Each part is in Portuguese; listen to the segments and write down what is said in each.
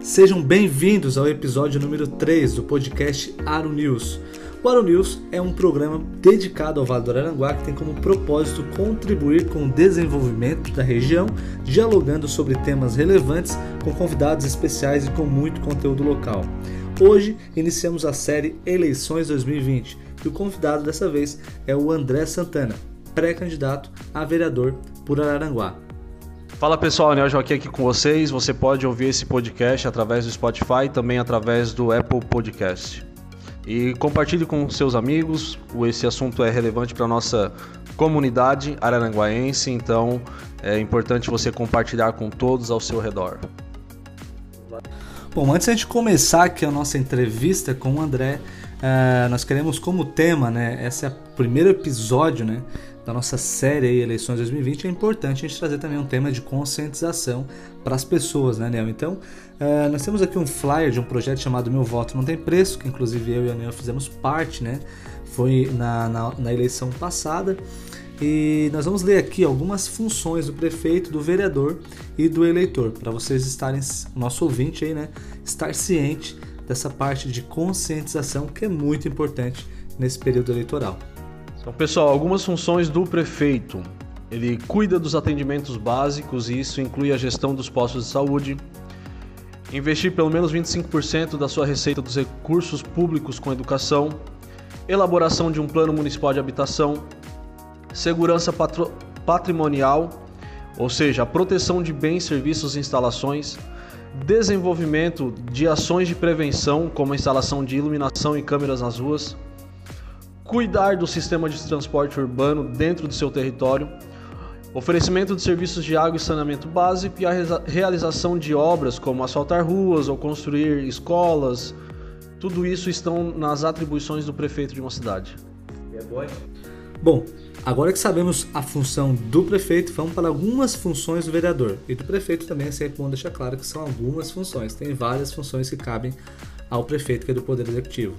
Sejam bem-vindos ao episódio número 3 do podcast Aro News. O Aro News é um programa dedicado ao Vale do Araranguá que tem como propósito contribuir com o desenvolvimento da região, dialogando sobre temas relevantes com convidados especiais e com muito conteúdo local. Hoje iniciamos a série Eleições 2020 e o convidado dessa vez é o André Santana, pré-candidato a vereador por Araranguá. Fala pessoal, Anel Joaquim aqui com vocês. Você pode ouvir esse podcast através do Spotify também através do Apple Podcast. E compartilhe com seus amigos, esse assunto é relevante para a nossa comunidade araranguaense, então é importante você compartilhar com todos ao seu redor. Bom, antes de começar aqui a nossa entrevista com o André, uh, nós queremos como tema, né? Esse é o primeiro episódio, né? da nossa série aí, Eleições 2020, é importante a gente trazer também um tema de conscientização para as pessoas, né, Nel? Então, uh, nós temos aqui um flyer de um projeto chamado Meu Voto Não Tem Preço, que inclusive eu e a Nel fizemos parte, né? Foi na, na, na eleição passada. E nós vamos ler aqui algumas funções do prefeito, do vereador e do eleitor, para vocês estarem, nosso ouvinte aí, né, estar ciente dessa parte de conscientização que é muito importante nesse período eleitoral. Então, pessoal, algumas funções do prefeito. Ele cuida dos atendimentos básicos e isso inclui a gestão dos postos de saúde, investir pelo menos 25% da sua receita dos recursos públicos com educação, elaboração de um plano municipal de habitação, segurança patrimonial, ou seja, a proteção de bens, serviços e instalações, desenvolvimento de ações de prevenção, como a instalação de iluminação e câmeras nas ruas, cuidar do sistema de transporte urbano dentro do seu território, oferecimento de serviços de água e saneamento básico e a realização de obras como asfaltar ruas ou construir escolas. Tudo isso estão nas atribuições do prefeito de uma cidade. Bom, agora que sabemos a função do prefeito, vamos para algumas funções do vereador. E do prefeito também é sempre bom deixar claro que são algumas funções. Tem várias funções que cabem ao prefeito, que é do Poder Executivo.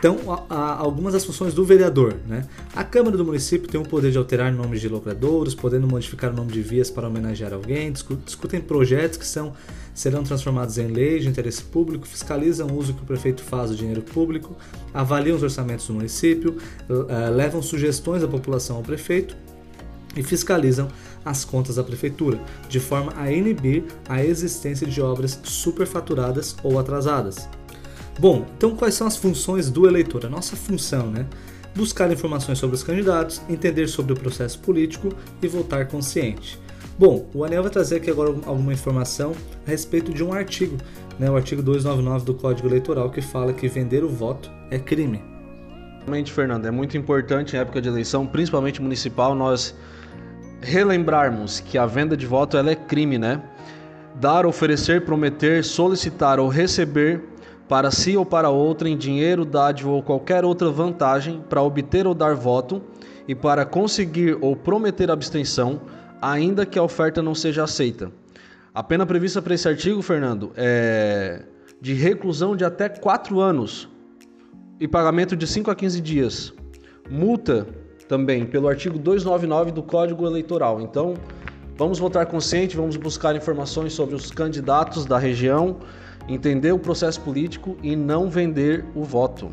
Então, algumas das funções do vereador. Né? A Câmara do município tem o poder de alterar nomes de locadouros, podendo modificar o nome de vias para homenagear alguém, discutem projetos que são, serão transformados em lei de interesse público, fiscalizam o uso que o prefeito faz do dinheiro público, avaliam os orçamentos do município, eh, levam sugestões da população ao prefeito e fiscalizam as contas da prefeitura, de forma a inibir a existência de obras superfaturadas ou atrasadas. Bom, então quais são as funções do eleitor? A nossa função, né? Buscar informações sobre os candidatos, entender sobre o processo político e votar consciente. Bom, o Anel vai trazer aqui agora alguma informação a respeito de um artigo, né, o artigo 299 do Código Eleitoral, que fala que vender o voto é crime. Realmente, Fernando, é muito importante em época de eleição, principalmente municipal, nós relembrarmos que a venda de voto ela é crime, né? Dar, oferecer, prometer, solicitar ou receber para si ou para outrem dinheiro, dádiva ou qualquer outra vantagem para obter ou dar voto e para conseguir ou prometer abstenção, ainda que a oferta não seja aceita. A pena prevista para esse artigo, Fernando, é de reclusão de até 4 anos e pagamento de 5 a 15 dias. Multa também pelo artigo 299 do Código Eleitoral. Então, vamos votar consciente, vamos buscar informações sobre os candidatos da região entender o processo político e não vender o voto.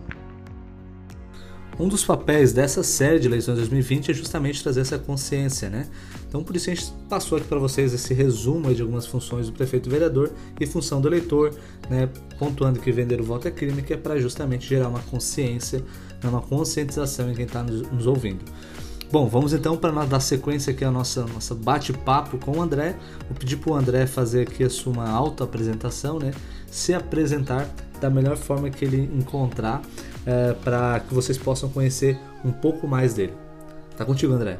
Um dos papéis dessa série de eleições 2020 é justamente trazer essa consciência, né? Então, por isso a gente passou aqui para vocês esse resumo de algumas funções do prefeito vereador e função do eleitor, né? Pontuando que vender o voto é crime, que é para justamente gerar uma consciência, né? uma conscientização em quem está nos, ouvindo. Bom, vamos então para dar sequência aqui a nossa, nossa bate-papo com o André. Vou pedir para o André fazer aqui a sua auto-apresentação, né? Se apresentar da melhor forma que ele encontrar é, para que vocês possam conhecer um pouco mais dele. Tá contigo, André.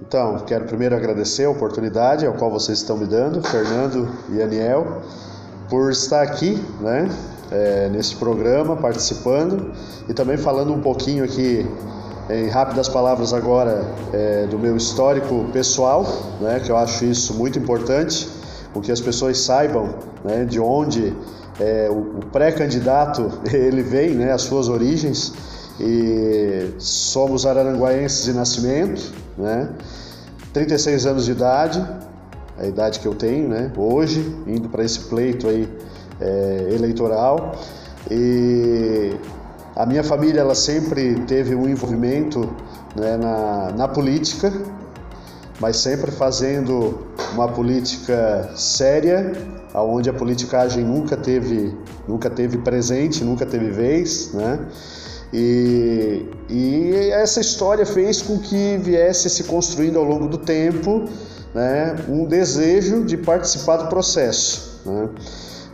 Então, quero primeiro agradecer a oportunidade ao qual vocês estão me dando, Fernando e Aniel, por estar aqui, né, é, nesse programa, participando e também falando um pouquinho aqui em rápidas palavras agora é, do meu histórico pessoal, né, que eu acho isso muito importante, o que as pessoas saibam né, de onde é, o, o pré-candidato ele vem, né, as suas origens. E somos araranguaenses de nascimento, né, 36 anos de idade, a idade que eu tenho, né, hoje, indo para esse pleito aí é, eleitoral. E a minha família ela sempre teve um envolvimento né, na, na política, mas sempre fazendo uma política séria, aonde a politicagem nunca teve, nunca teve presente, nunca teve vez, né? E, e essa história fez com que viesse se construindo ao longo do tempo né, um desejo de participar do processo. Né?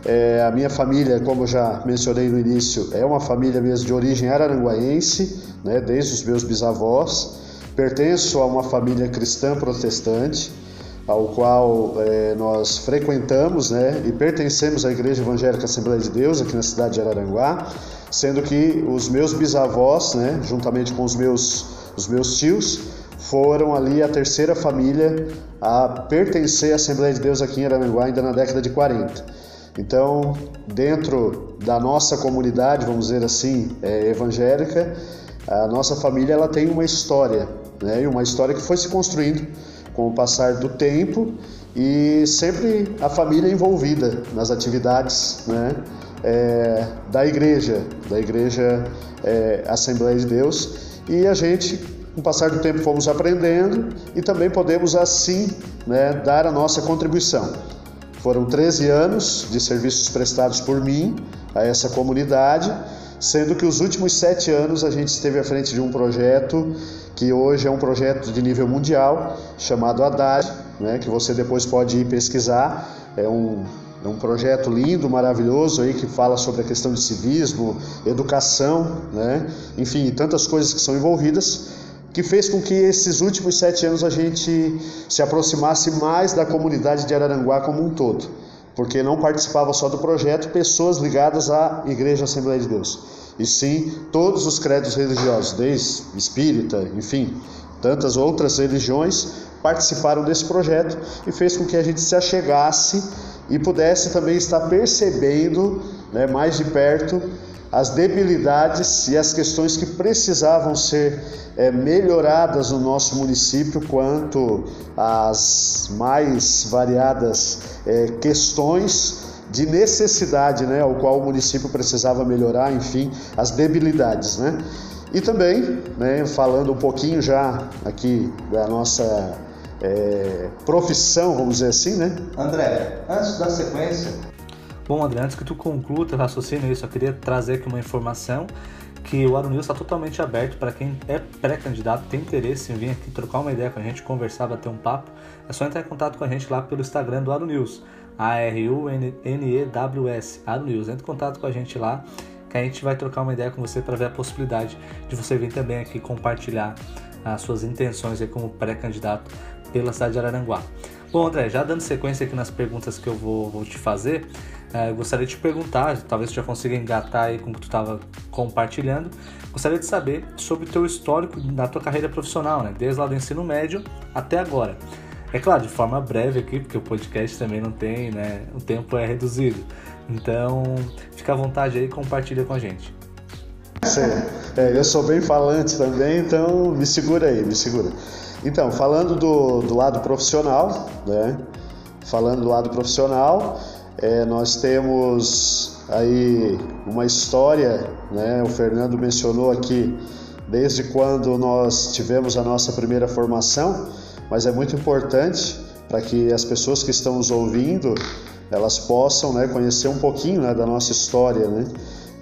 É, a minha família, como já mencionei no início, é uma família mesmo de origem araranguaense, né, desde os meus bisavós. Pertenço a uma família cristã protestante, ao qual é, nós frequentamos né, e pertencemos à Igreja Evangélica Assembleia de Deus, aqui na cidade de Araranguá, sendo que os meus bisavós, né, juntamente com os meus, os meus tios, foram ali a terceira família a pertencer à Assembleia de Deus aqui em Araranguá, ainda na década de 40. Então, dentro da nossa comunidade, vamos dizer assim, é, evangélica, a nossa família ela tem uma história, né? E uma história que foi se construindo com o passar do tempo e sempre a família envolvida nas atividades, né? É, da igreja, da igreja é, Assembleia de Deus e a gente com o passar do tempo fomos aprendendo e também podemos assim né, dar a nossa contribuição. Foram 13 anos de serviços prestados por mim a essa comunidade, sendo que os últimos sete anos a gente esteve à frente de um projeto que hoje é um projeto de nível mundial chamado Haddad, né, que você depois pode ir pesquisar. É um, é um projeto lindo, maravilhoso aí que fala sobre a questão de civismo, educação, né? enfim, tantas coisas que são envolvidas que fez com que esses últimos sete anos a gente se aproximasse mais da comunidade de Araranguá como um todo, porque não participava só do projeto pessoas ligadas à Igreja Assembleia de Deus, e sim todos os credos religiosos, desde espírita, enfim, tantas outras religiões participaram desse projeto e fez com que a gente se achegasse e pudesse também estar percebendo né, mais de perto as debilidades e as questões que precisavam ser é, melhoradas no nosso município quanto às mais variadas é, questões de necessidade, né, ao qual o município precisava melhorar, enfim, as debilidades, né? E também, né, falando um pouquinho já aqui da nossa é, profissão, vamos dizer assim, né? André, antes da sequência, Bom, André, antes que tu conclua teu raciocínio, eu só queria trazer aqui uma informação que o Arunews está totalmente aberto para quem é pré-candidato, tem interesse em vir aqui trocar uma ideia com a gente, conversar, bater um papo. É só entrar em contato com a gente lá pelo Instagram do Arunews, A-R-U-N-E-W-S, Arunews. Entre em contato com a gente lá, que a gente vai trocar uma ideia com você para ver a possibilidade de você vir também aqui compartilhar as suas intenções aí como pré-candidato pela cidade de Araranguá. Bom, André, já dando sequência aqui nas perguntas que eu vou, vou te fazer, é, gostaria de te perguntar, talvez tu já consiga engatar aí com o que tu estava compartilhando, gostaria de saber sobre o teu histórico na tua carreira profissional, né? Desde lá do ensino médio até agora. É claro, de forma breve aqui, porque o podcast também não tem, né? O tempo é reduzido. Então, fica à vontade aí e compartilha com a gente. É, eu sou bem falante também, então me segura aí, me segura. Então, falando do, do lado profissional, né? Falando do lado profissional, é, nós temos aí uma história, né? O Fernando mencionou aqui desde quando nós tivemos a nossa primeira formação, mas é muito importante para que as pessoas que estão nos ouvindo elas possam né, conhecer um pouquinho né, da nossa história, né?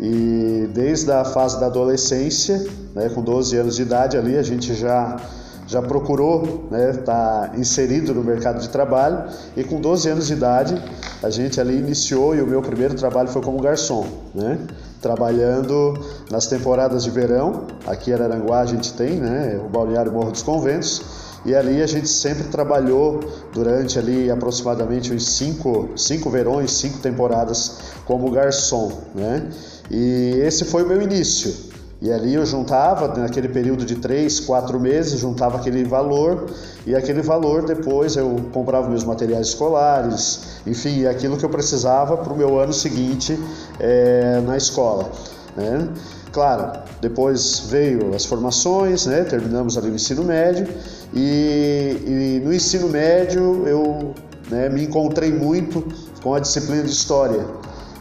E desde a fase da adolescência, né, com 12 anos de idade ali, a gente já já procurou estar né, tá inserido no mercado de trabalho e com 12 anos de idade a gente ali iniciou e o meu primeiro trabalho foi como garçom, né? Trabalhando nas temporadas de verão, aqui em Araranguá a gente tem, né, o Balneário Morro dos Conventos, e ali a gente sempre trabalhou durante ali aproximadamente uns cinco, cinco verões, cinco temporadas como garçom, né? E esse foi o meu início. E ali eu juntava, naquele período de três, quatro meses, juntava aquele valor e aquele valor depois eu comprava meus materiais escolares, enfim, aquilo que eu precisava para o meu ano seguinte é, na escola. Né? Claro, depois veio as formações, né? terminamos ali o ensino médio e, e no ensino médio eu né, me encontrei muito com a disciplina de História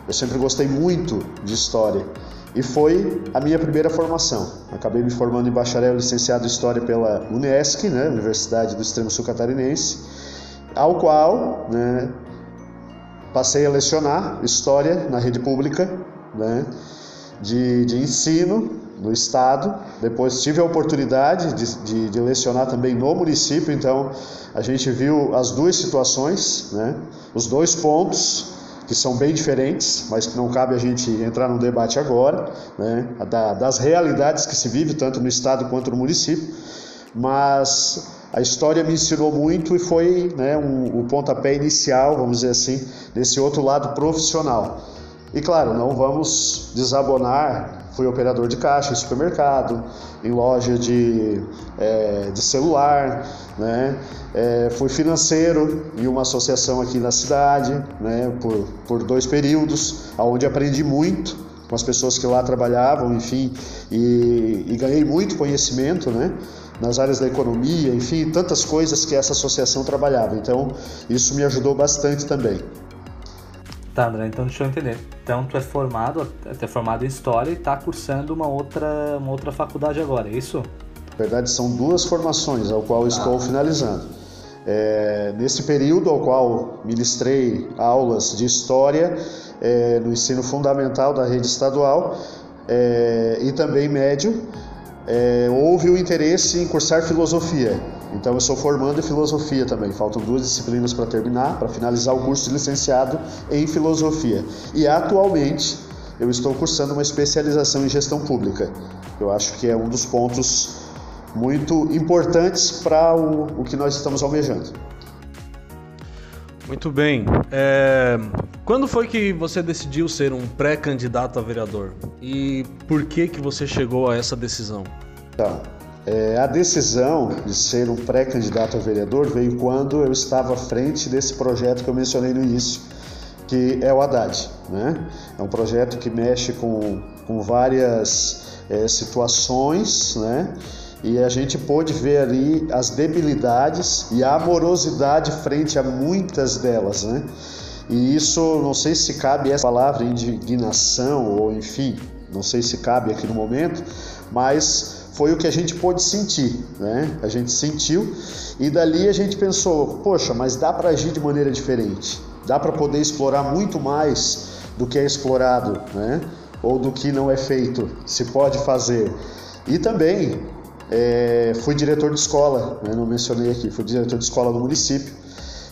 Eu sempre gostei muito de história e foi a minha primeira formação. Acabei me formando em bacharel licenciado em História pela Unesc, né, Universidade do Extremo Sul Catarinense, ao qual né, passei a lecionar História na rede pública né, de, de ensino no estado. Depois tive a oportunidade de, de, de, lecionar também no município, então a gente viu as duas situações, né, os dois pontos que são bem diferentes, mas que não cabe a gente entrar num debate agora, né, das realidades que se vive tanto no estado quanto no município, mas a história me ensinou muito e foi né, um, o pontapé inicial, vamos dizer assim, desse outro lado profissional. E claro, não vamos desabonar. Fui operador de caixa em supermercado, em loja de, é, de celular, né? É, fui financeiro em uma associação aqui na cidade, né? Por, por dois períodos, onde aprendi muito com as pessoas que lá trabalhavam, enfim, e, e ganhei muito conhecimento, né? nas áreas da economia, enfim, tantas coisas que essa associação trabalhava. Então, isso me ajudou bastante também. Tá, André, então deixa eu entender. Então tu é formado, tu é formado em História e está cursando uma outra, uma outra faculdade agora, é isso? Na verdade, são duas formações ao qual ah. estou finalizando. É, nesse período ao qual ministrei aulas de História é, no ensino fundamental da rede estadual é, e também médio, é, houve o interesse em cursar Filosofia. Então eu sou formando em filosofia também. Faltam duas disciplinas para terminar, para finalizar o curso de licenciado em filosofia. E atualmente eu estou cursando uma especialização em gestão pública. Eu acho que é um dos pontos muito importantes para o, o que nós estamos almejando. Muito bem. É... Quando foi que você decidiu ser um pré-candidato a vereador? E por que que você chegou a essa decisão? Tá. É, a decisão de ser um pré-candidato a vereador veio quando eu estava à frente desse projeto que eu mencionei no início, que é o Haddad. Né? É um projeto que mexe com, com várias é, situações, né? e a gente pôde ver ali as debilidades e a amorosidade frente a muitas delas. Né? E isso, não sei se cabe essa palavra indignação, ou enfim, não sei se cabe aqui no momento, mas foi o que a gente pôde sentir, né? A gente sentiu e dali a gente pensou, poxa, mas dá para agir de maneira diferente, dá para poder explorar muito mais do que é explorado, né? Ou do que não é feito, se pode fazer. E também é, fui diretor de escola, né? não mencionei aqui, fui diretor de escola no município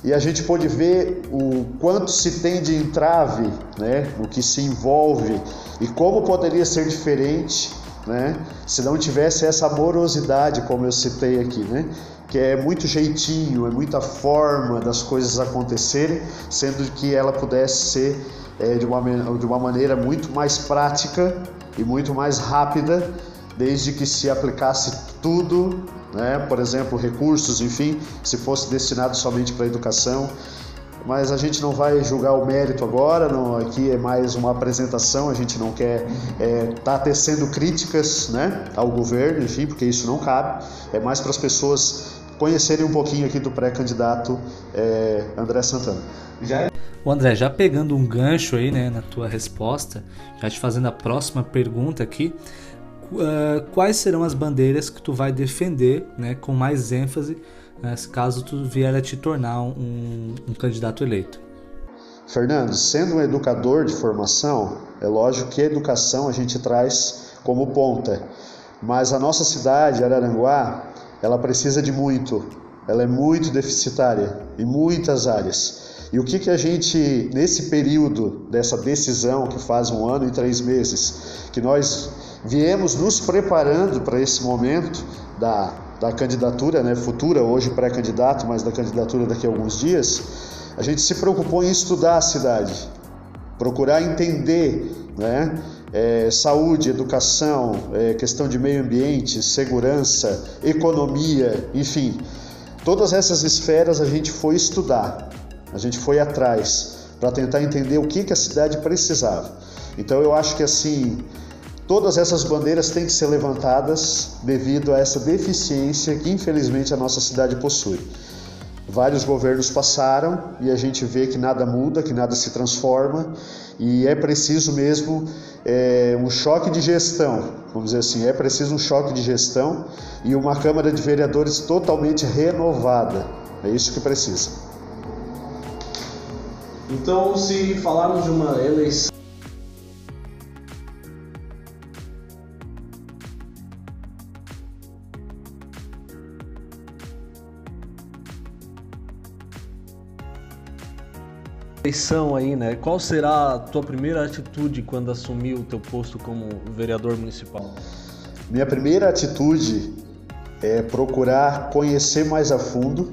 e a gente pôde ver o quanto se tem de entrave, né, o que se envolve e como poderia ser diferente né? Se não tivesse essa amorosidade, como eu citei aqui, né? Que é muito jeitinho, é muita forma das coisas acontecerem, sendo que ela pudesse ser é, de, uma, de uma maneira muito mais prática e muito mais rápida, desde que se aplicasse tudo, né? Por exemplo, recursos, enfim, se fosse destinado somente para a educação mas a gente não vai julgar o mérito agora, não, aqui é mais uma apresentação, a gente não quer estar é, tá tecendo críticas né, ao governo, enfim, porque isso não cabe, é mais para as pessoas conhecerem um pouquinho aqui do pré-candidato é, André Santana. Já... O André, já pegando um gancho aí né, na tua resposta, já te fazendo a próxima pergunta aqui, uh, quais serão as bandeiras que tu vai defender né, com mais ênfase né, caso tu vier a te tornar um, um candidato eleito. Fernando, sendo um educador de formação, é lógico que a educação a gente traz como ponta, mas a nossa cidade, Araranguá, ela precisa de muito, ela é muito deficitária em muitas áreas. E o que, que a gente, nesse período dessa decisão, que faz um ano e três meses, que nós viemos nos preparando para esse momento da da candidatura, né, futura, hoje pré-candidato, mas da candidatura daqui a alguns dias, a gente se preocupou em estudar a cidade, procurar entender né, é, saúde, educação, é, questão de meio ambiente, segurança, economia, enfim, todas essas esferas a gente foi estudar, a gente foi atrás para tentar entender o que, que a cidade precisava. Então eu acho que assim Todas essas bandeiras têm que ser levantadas devido a essa deficiência que infelizmente a nossa cidade possui. Vários governos passaram e a gente vê que nada muda, que nada se transforma e é preciso mesmo é, um choque de gestão, vamos dizer assim, é preciso um choque de gestão e uma Câmara de Vereadores totalmente renovada. É isso que precisa. Então, se falarmos de uma eleição eleição aí, né? Qual será a tua primeira atitude quando assumir o teu posto como vereador municipal? Minha primeira atitude é procurar conhecer mais a fundo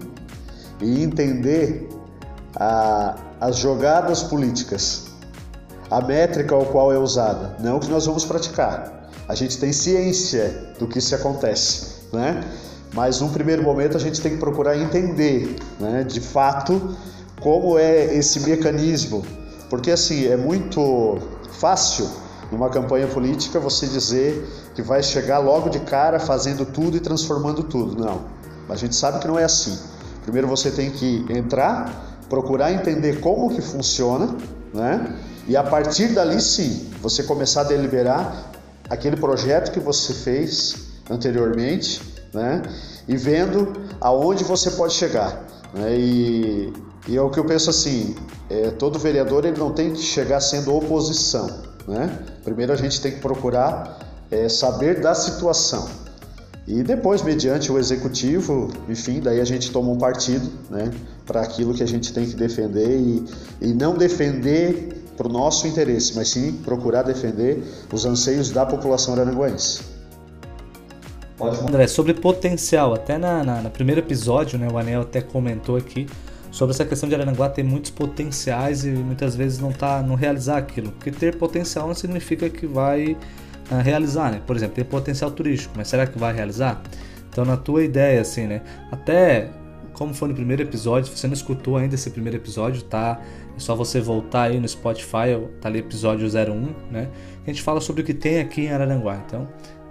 e entender a, as jogadas políticas, a métrica ao qual é usada, não o que nós vamos praticar. A gente tem ciência do que se acontece, né? Mas num primeiro momento a gente tem que procurar entender, né, de fato, como é esse mecanismo, porque assim é muito fácil numa campanha política você dizer que vai chegar logo de cara fazendo tudo e transformando tudo. Não, a gente sabe que não é assim. Primeiro você tem que entrar, procurar entender como que funciona, né? E a partir dali sim, você começar a deliberar aquele projeto que você fez anteriormente, né? E vendo aonde você pode chegar. Né? E e é o que eu penso assim, é, todo vereador ele não tem que chegar sendo oposição, né? Primeiro a gente tem que procurar é, saber da situação e depois, mediante o executivo, enfim, daí a gente toma um partido, né, para aquilo que a gente tem que defender e, e não defender para o nosso interesse, mas sim procurar defender os anseios da população aranguense. André, sobre potencial, até na, na, primeiro episódio, né, o Anel até comentou aqui sobre essa questão de Araranguá ter muitos potenciais e muitas vezes não tá não realizar aquilo. Porque ter potencial não significa que vai uh, realizar, né? Por exemplo, ter potencial turístico, mas será que vai realizar? Então, na tua ideia, assim, né? Até como foi no primeiro episódio, se você não escutou ainda esse primeiro episódio, tá? É só você voltar aí no Spotify, tá ali episódio 01, né? A gente fala sobre o que tem aqui em Araranguá. Então,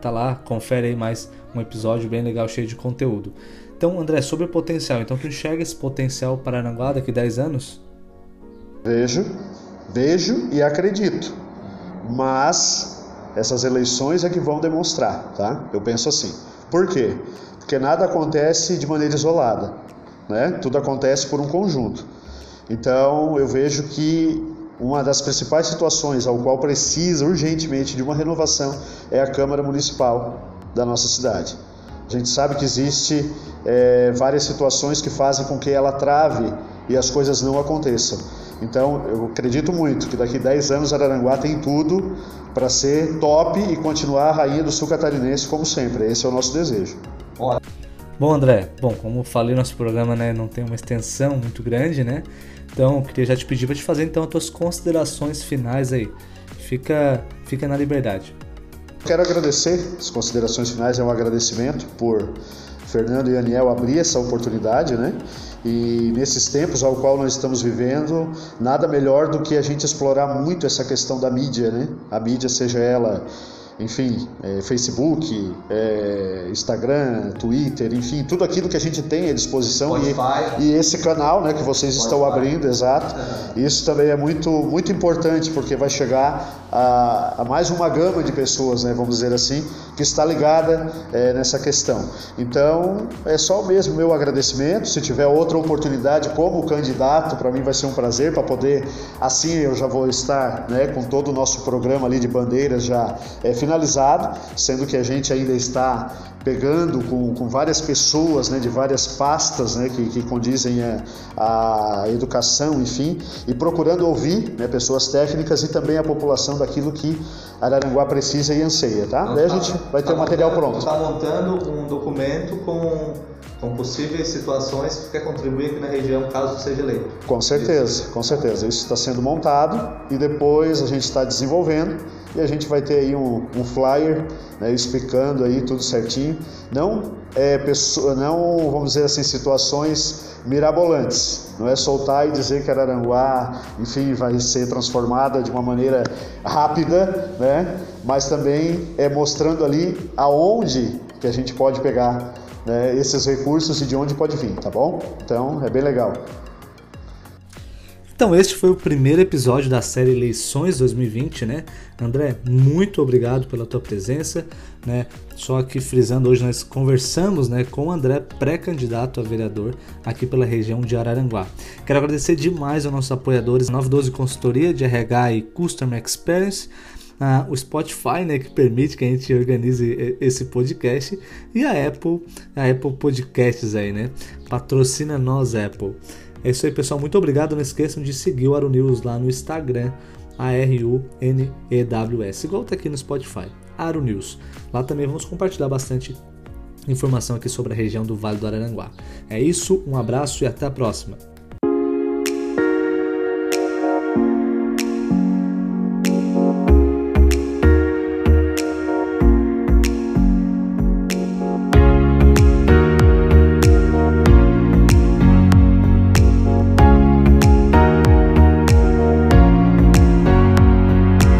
tá lá, confere aí mais um episódio bem legal, cheio de conteúdo. Então, André, sobre o potencial, então tu enxerga esse potencial para Aranguá daqui a 10 anos? Vejo, vejo e acredito. Mas essas eleições é que vão demonstrar, tá? Eu penso assim. Por quê? Porque nada acontece de maneira isolada, né? Tudo acontece por um conjunto. Então, eu vejo que uma das principais situações ao qual precisa urgentemente de uma renovação é a Câmara Municipal da nossa cidade. A gente sabe que existe é, várias situações que fazem com que ela trave e as coisas não aconteçam. Então, eu acredito muito que daqui 10 anos Araranguá tem tudo para ser top e continuar a rainha do sul catarinense como sempre. Esse é o nosso desejo. Bom, André, bom, como falei, nosso programa né, não tem uma extensão muito grande, né? Então, queria já te pedir para te fazer então as tuas considerações finais aí. Fica, fica na liberdade. Quero agradecer, as considerações finais é um agradecimento por Fernando e Aniel abrir essa oportunidade, né? E nesses tempos ao qual nós estamos vivendo, nada melhor do que a gente explorar muito essa questão da mídia, né? A mídia, seja ela enfim, é, Facebook, é, Instagram, Twitter, enfim, tudo aquilo que a gente tem à disposição e, e, esse canal, né, que vocês Spotify. estão abrindo, exato. Isso também é muito muito importante porque vai chegar a, a, mais uma gama de pessoas, né, vamos dizer assim, que está ligada é, nessa questão. Então, é só mesmo meu agradecimento. Se tiver outra oportunidade como candidato, para mim vai ser um prazer para poder, assim eu já vou estar, né, com todo o nosso programa ali de bandeiras já é, finalizado, sendo que a gente ainda está pegando com, com várias pessoas né, de várias pastas né, que, que condizem a, a educação, enfim, e procurando ouvir né, pessoas técnicas e também a população daquilo que Araranguá precisa e anseia, tá? Daí a gente vai ter tá o material pronto. Está montando um documento com com possíveis situações que quer contribuir aqui na região caso seja eleito. Com certeza, com certeza. Isso está sendo montado e depois a gente está desenvolvendo e a gente vai ter aí um, um flyer né, explicando aí tudo certinho. Não é pessoa, não vamos dizer assim situações mirabolantes. Não é soltar e dizer que Araranguá, enfim, vai ser transformada de uma maneira rápida, né? Mas também é mostrando ali aonde que a gente pode pegar né, esses recursos e de onde pode vir, tá bom? Então é bem legal. Então este foi o primeiro episódio da série Eleições 2020, né? André, muito obrigado pela tua presença, né? Só aqui frisando, hoje nós conversamos, né, com o André, pré-candidato a vereador aqui pela região de Araranguá. Quero agradecer demais aos nossos apoiadores, 912 Consultoria de RH e Customer Experience, ah, o Spotify, né, que permite que a gente organize esse podcast, e a Apple, a Apple Podcasts aí, né? Patrocina nós, Apple. É isso aí, pessoal. Muito obrigado. Não esqueçam de seguir o Aru News lá no Instagram, A-R-U-N-E-W-S, igual tá aqui no Spotify, Aru News. Lá também vamos compartilhar bastante informação aqui sobre a região do Vale do Araranguá. É isso, um abraço e até a próxima.